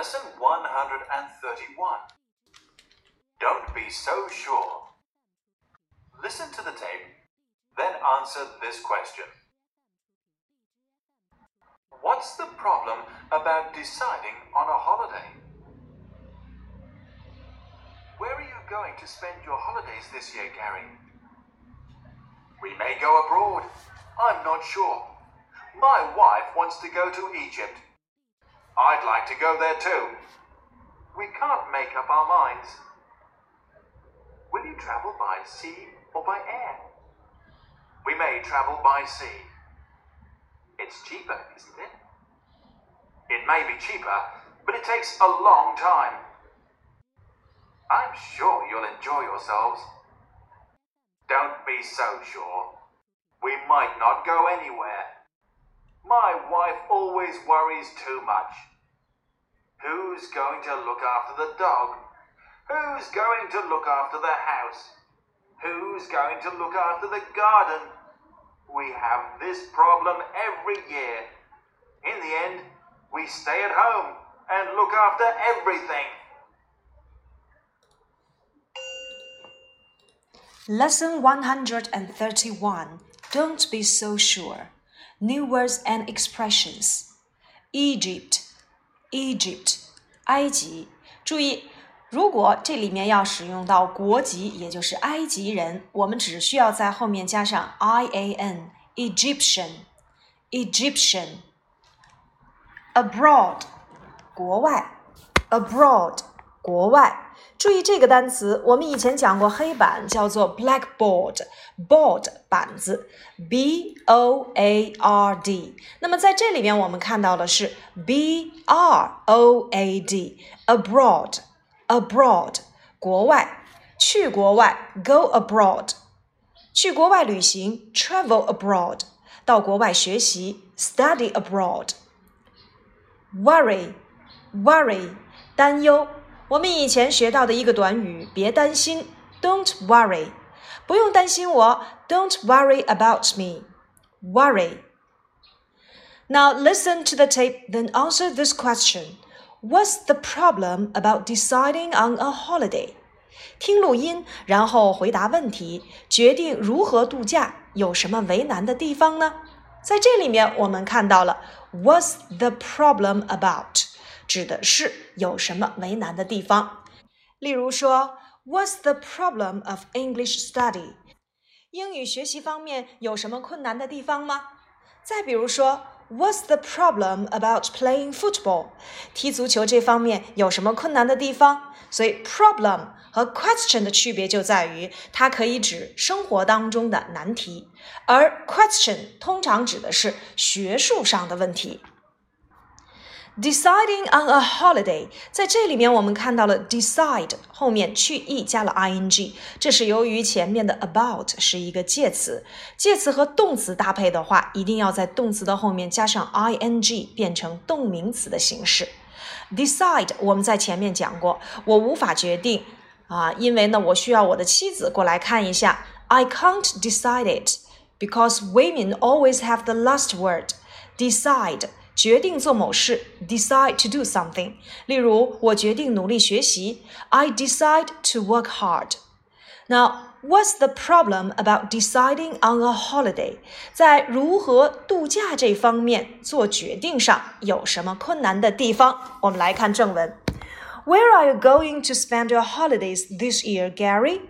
Lesson 131. Don't be so sure. Listen to the tape, then answer this question. What's the problem about deciding on a holiday? Where are you going to spend your holidays this year, Gary? We may go abroad. I'm not sure. My wife wants to go to Egypt. I'd like to go there too. We can't make up our minds. Will you travel by sea or by air? We may travel by sea. It's cheaper, isn't it? It may be cheaper, but it takes a long time. I'm sure you'll enjoy yourselves. Don't be so sure. We might not go anywhere. My wife always worries too much. Who's going to look after the dog? Who's going to look after the house? Who's going to look after the garden? We have this problem every year. In the end, we stay at home and look after everything. Lesson 131 Don't be so sure New words and expressions. Egypt, Egypt, 埃及。注意，如果这里面要使用到国籍，也就是埃及人，我们只需要在后面加上 i a n Egyptian, Egyptian. Abroad, 国外，abroad 国外。 注意这个单词，我们以前讲过黑板叫做 blackboard，board 板子，b o a r d。那么在这里面我们看到的是 b r o a d，abroad，abroad 国外，去国外 go abroad，去国外旅行 travel abroad，到国外学习 study abroad，worry，worry 担忧。 我们以前学到的一个短语，别担心，Don't worry，不用担心我，Don't worry about me。Worry. Now listen to the tape, then answer this question. What's the problem about deciding on a holiday? 听录音，然后回答问题，决定如何度假有什么为难的地方呢？在这里面，我们看到了 What's the problem about？ 指的是有什么为难的地方。例如说，What's the problem of English study？英语学习方面有什么困难的地方吗？再比如说，What's the problem about playing football？踢足球这方面有什么困难的地方？所以，problem 和 question 的区别就在于，它可以指生活当中的难题，而 question 通常指的是学术上的问题。Deciding on a holiday，在这里面我们看到了 decide 后面去 e 加了 ing，这是由于前面的 about 是一个介词，介词和动词搭配的话，一定要在动词的后面加上 ing，变成动名词的形式。Decide 我们在前面讲过，我无法决定啊，因为呢，我需要我的妻子过来看一下。I can't decide it because women always have the last word. Decide. 决定做某事，decide to do something。例如，我决定努力学习，I decide to work hard。那 what's the problem about deciding on a holiday？在如何度假这方面做决定上有什么困难的地方？我们来看正文。Where are you going to spend your holidays this year, Gary?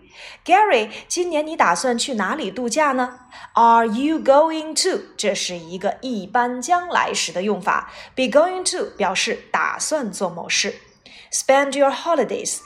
Gary，今年你打算去哪里度假呢？Are you going to？这是一个一般将来时的用法。Be going to 表示打算做某事。Spend your holidays，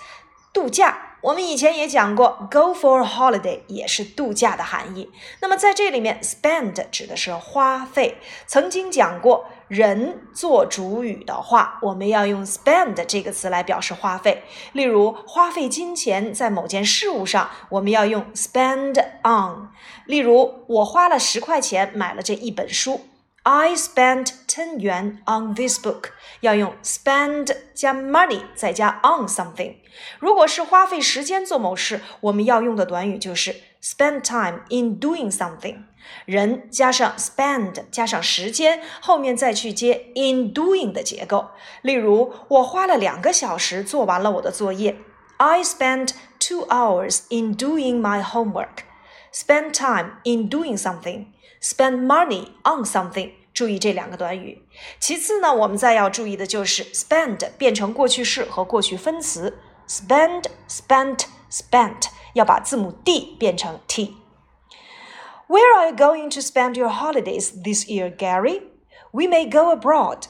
度假。 我们以前也讲过，go for a holiday 也是度假的含义。那么在这里面，spend 指的是花费。曾经讲过，人做主语的话，我们要用 spend 这个词来表示花费。例如，花费金钱在某件事物上，我们要用 spend on。例如，我花了十块钱买了这一本书。I spent ten yuan on this book。要用 spend 加 money 再加 on something。如果是花费时间做某事，我们要用的短语就是 spend time in doing something。人加上 spend 加上时间，后面再去接 in doing 的结构。例如，我花了两个小时做完了我的作业。I spent two hours in doing my homework. Spend time in doing something. Spend money on something. 注意这两个短语。其次呢，我们再要注意的就是 spend 变成过去式和过去分词。spend, spent, spent 要把字母 d 变成 t。Where are you going to spend your holidays this year, Gary? We may go abroad.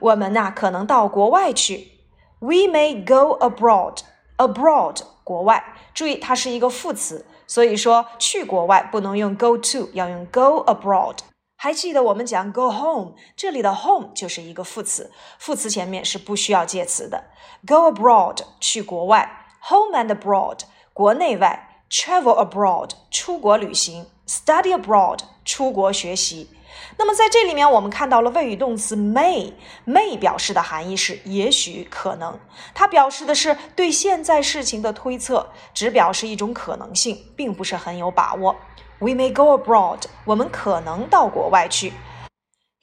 我们呐可能到国外去。We may go abroad. Abroad 国外，注意它是一个副词， 所以说去国外不能用 go to，要用 go abroad。还记得我们讲 go home，这里的 home 就是一个副词，副词前面是不需要介词的。Go abroad 去国外，home and abroad 国内外，travel abroad 出国旅行，study abroad 出国学习。那么在这里面，我们看到了谓语动词 may，may 表示的含义是也许、可能，它表示的是对现在事情的推测，只表示一种可能性，并不是很有把握。We may go abroad，我们可能到国外去。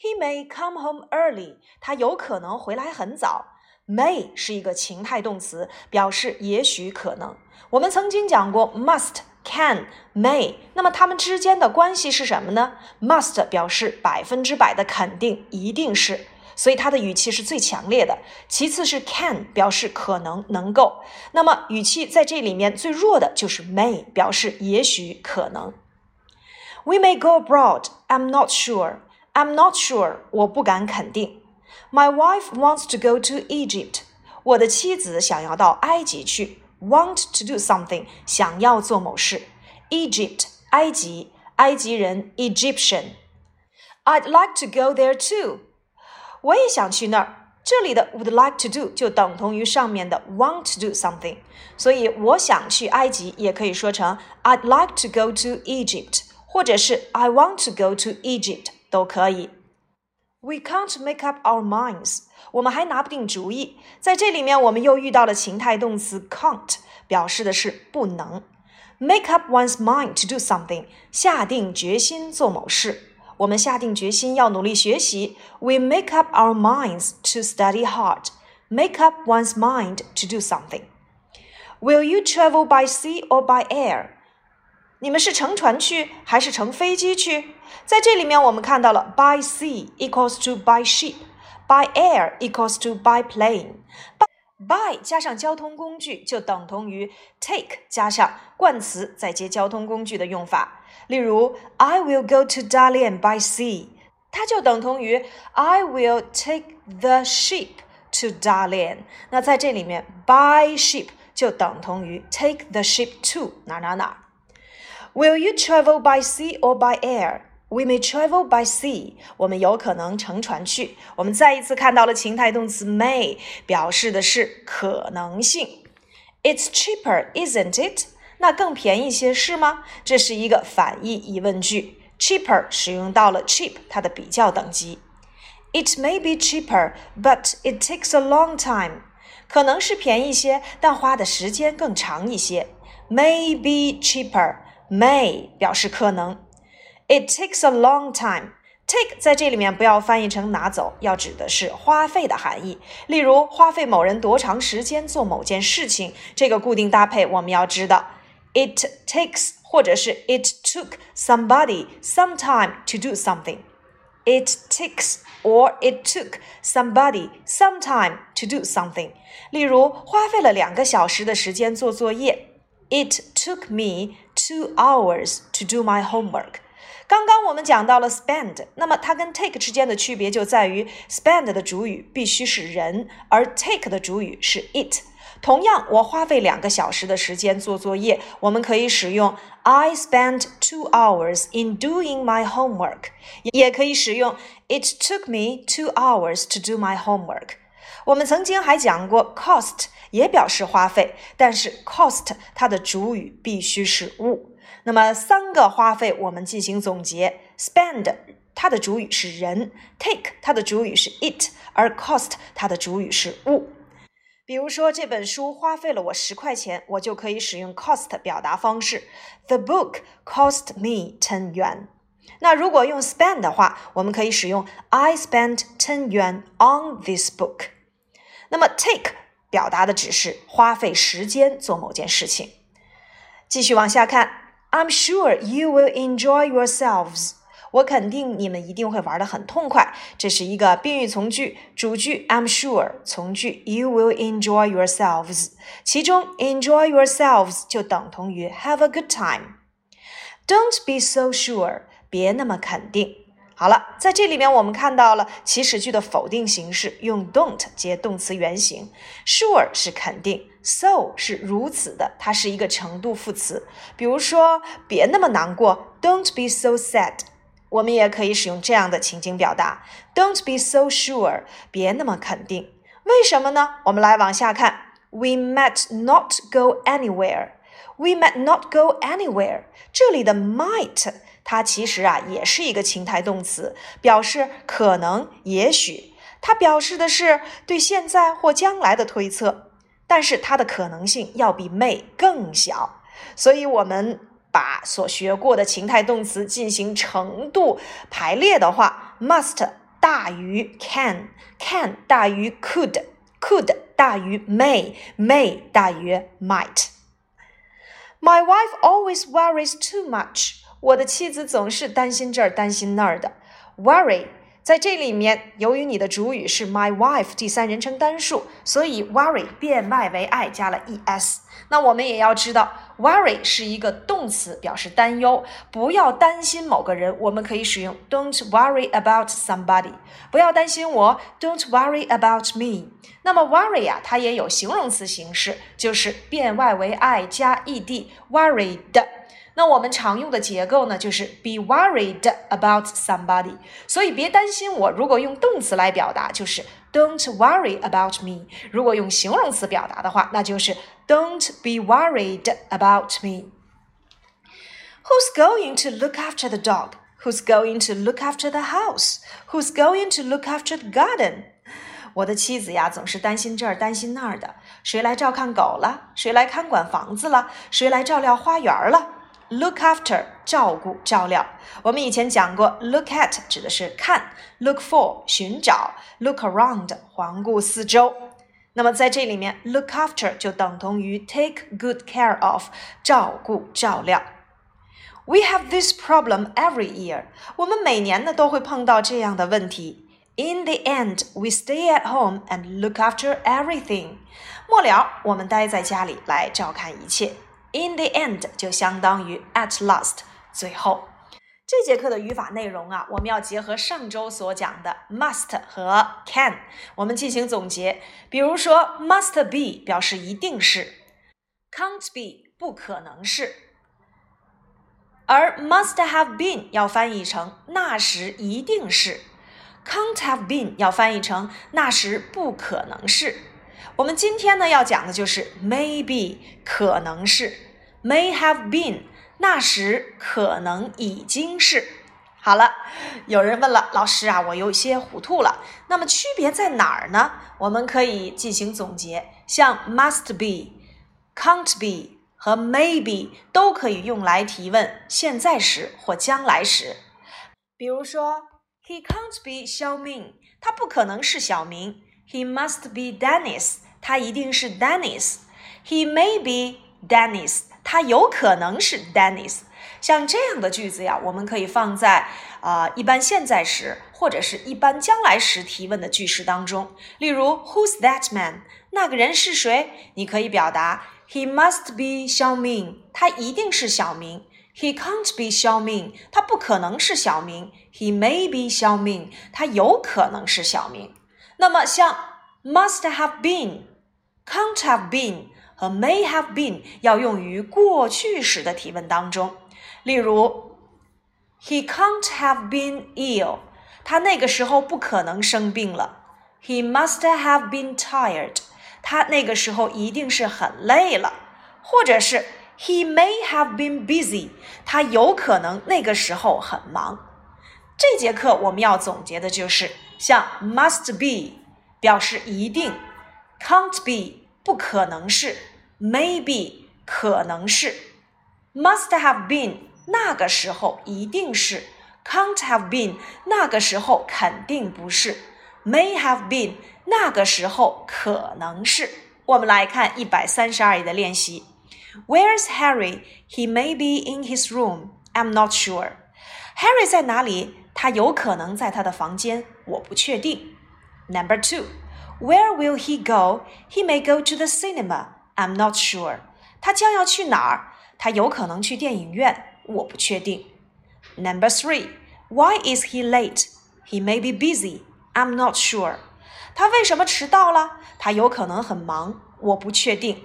He may come home early，他有可能回来很早。May 是一个情态动词，表示也许、可能。我们曾经讲过 must。Can may，那么它们之间的关系是什么呢？Must 表示百分之百的肯定，一定是，所以它的语气是最强烈的。其次是 can，表示可能、能够。那么语气在这里面最弱的就是 may，表示也许、可能。We may go abroad. I'm not sure. I'm not sure. 我不敢肯定。My wife wants to go to Egypt. 我的妻子想要到埃及去。want to do something，想要做某事。Egypt，埃及，埃及人，Egyptian。I'd like to go there too。我也想去那儿。这里的 would like to do 就等同于上面的 want to do something，所以我想去埃及也可以说成 I'd like to go to Egypt，或者是 I want to go to Egypt 都可以。We can't make up our minds。 我们还拿不定主意。在这里面，我们又遇到了情态动词 can't，表示的是不能。Make up one's mind to do something，下定决心做某事。我们下定决心要努力学习。We make up our minds to study hard. Make up one's mind to do something. Will you travel by sea or by air? 你们是乘船去还是乘飞机去？在这里面，我们看到了 by sea equals to by ship，by air equals to by plane。by 加上交通工具就等同于 take 加上冠词再接交通工具的用法。例如，I will go to Dalian by sea，它就等同于 I will take the ship to Dalian。那在这里面，by ship 就等同于 take the ship to 哪哪哪。Will you travel by sea or by air? We may travel by sea. 我们有可能乘船去。我们再一次看到了情态动词 may，表示的是可能性。It's cheaper, isn't it? 那更便宜些是吗？这是一个反义疑问句。cheaper 使用到了 cheap 它的比较等级。It may be cheaper, but it takes a long time. 可能是便宜些，但花的时间更长一些。May be cheaper. May 表示可能。 It takes a long time. Take 在这里面不要翻译成拿走，要指的是花费的含义。例如，花费某人多长时间做某件事情，这个固定搭配我们要知道。It takes 或者是 It took somebody some time to do something. It takes or it took somebody some time to do something. 例如，花费了两个小时的时间做作业。It took me two hours to do my homework。 刚刚我们讲到了 spend，那么它跟 take 之间的区别就在于 spend 的主语必须是人，而 take 的主语是 it。同样，我花费两个小时的时间做作业，我们可以使用 I spent two hours in doing my homework，也可以使用 It took me two hours to do my homework。我们曾经还讲过 cost。也表示花费，但是 cost 它的主语必须是物。那么三个花费我们进行总结：spend 它的主语是人，take 它的主语是 it，而 cost 它的主语是物。比如说这本书花费了我十块钱，我就可以使用 cost 表达方式：The book cost me ten yuan。那如果用 spend 的话，我们可以使用 I spent ten yuan on this book。那么 take 表达的只是花费时间做某件事情。继续往下看，I'm sure you will enjoy yourselves。我肯定你们一定会玩得很痛快。这是一个宾语从句，主句 I'm sure，从句 You will enjoy yourselves。其中 enjoy yourselves 就等同于 have a good time。Don't be so sure， 别那么肯定。好了，在这里面我们看到了祈使句的否定形式，用 don't 接动词原形，sure 是肯定，so 是如此的，它是一个程度副词。比如说，别那么难过，Don't be so sad。我们也可以使用这样的情景表达：Don't be so sure，别那么肯定。为什么呢？我们来往下看：We might not go anywhere。We might not go anywhere。这里的 might，它其实啊也是一个情态动词，表示可能、也许。它表示的是对现在或将来的推测，但是它的可能性要比 may 更小。所以，我们。把所学过的情态动词进行程度排列的话，must 大于 can，can 大于 could，could 大于 may，may 大于 might。My wife always worries too much。我的妻子总是担心这儿担心那儿的。Worry 在这里面，由于你的主语是 my wife 第三人称单数，所以 worry 变 y 为 i 加了 es。那我们也要知道，worry 是一个动词，表示担忧。不要担心某个人，我们可以使用 Don't worry about somebody。不要担心我，Don't worry about me。那么 worry 呀，它也有形容词形式，就是变 y 为 i 加 ed，worried。那我们常用的结构呢，就是 be worried about somebody。所以别担心我，如果用动词来表达，就是 Don't worry about me。如果用形容词表达的话，那就是 Don't be worried about me. Who's going to look after the dog? Who's going to look after the house? Who's going to look after the garden? 我的妻子呀，总是担心这儿担心那儿的。谁来照看狗了？谁来看管房子了？谁来照料花园了 ？Look after 照顾照料。我们以前讲过，look at 指的是看，look for 寻找，look around 环顾四周。那么在这里面，look after 就等同于 take good care of，照顾照料。We have this problem every year。我们每年呢都会碰到这样的问题。In the end, we stay at home and look after everything。末了，我们待在家里来照看一切。 In the end 就相当于 at last，最后。这节课的语法内容啊，我们要结合上周所讲的 must 和 can，我们进行总结。比如说，must be 表示一定是，can't be 不可能是，而 must have been 要翻译成那时一定是，can't have been 要翻译成那时不可能是。我们今天呢要讲的就是 maybe 可能是，may have been。那时可能已经是好了。有人问了，老师啊，我有些糊涂了。那么区别在哪儿呢？我们可以进行总结。像 must be、can't be 和 maybe 都可以用来提问现在时或将来时。比如说，He can't be 小明，他不可能是小明。He must be Dennis，他一定是 Dennis。He may be Dennis。他有可能是 Dennis，像这样的句子呀，我们可以放在啊一般现在时或者是一般将来时提问的句式当中。例如，Who's that man？那个人是谁？你可以表达 He must be Xiao Ming，，他一定是小明。He can't be Xiao Ming，，他不可能是小明。He may be Xiao Ming，，他有可能是小明。那么像 must have been，can't have been。和 may have been 要用于过去时的提问当中，例如，He can't have been ill，他那个时候不可能生病了。He must have been tired，他那个时候一定是很累了。或者是 He may have been busy，他有可能那个时候很忙。这节课我们要总结的就是像 must be 表示一定，can't be。不可能是，maybe 可能是，must have been 那个时候一定是 can't have been，那个时候肯定不是；may have been，那个时候可能是。我们来看一百三十二页的练习。Where's Harry? He may be in his room. I'm not sure. Harry 在哪里？ 他有可能在他的房间，我不确定。Number two. Where will he go? He may go to the cinema. I'm not sure. 他将要去哪儿？他有可能去电影院，我不确定。Number three. Why is he late? He may be busy. I'm not sure. 他为什么迟到了？他有可能很忙，我不确定。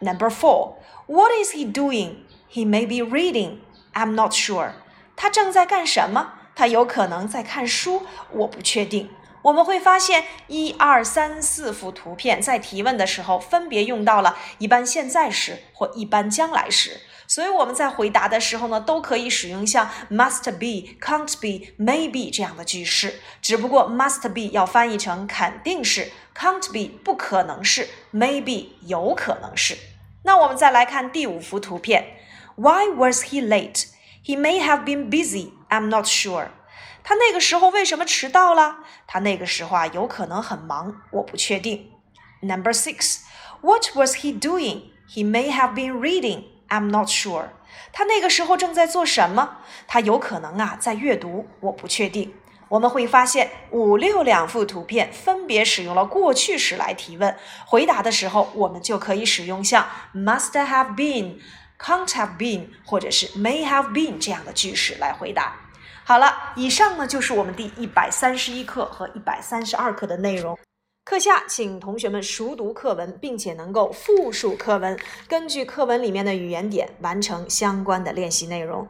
Number four. What is he doing? He may be reading. I'm not sure. 他正在干什么？ 他有可能在看书，我不确定。我们会发现，一二三四幅图片在提问的时候分别用到了一般现在时或一般将来时，所以我们在回答的时候呢，都可以使用像 must be、can't be、may be 这样的句式。只不过 must be 要翻译成肯定是，can't be 不可能是，may be 有可能是。那我们再来看第五幅图片，Why was he late? He may have been busy. I'm not sure. 他那个时候为什么迟到了？他那个时候啊，有可能很忙，我不确定。Number six, what was he doing? He may have been reading. I'm not sure. 他那个时候正在做什么？他有可能啊在阅读，我不确定。我们会发现五六两幅图片分别使用了过去时来提问，回答的时候我们就可以使用像 must have been、can't have been 或者是 may have been 这样的句式来回答。好了，以上呢就是我们第一百三十一课和一百三十二课的内容。课下，请同学们熟读课文，并且能够复述课文，根据课文里面的语言点完成相关的练习内容。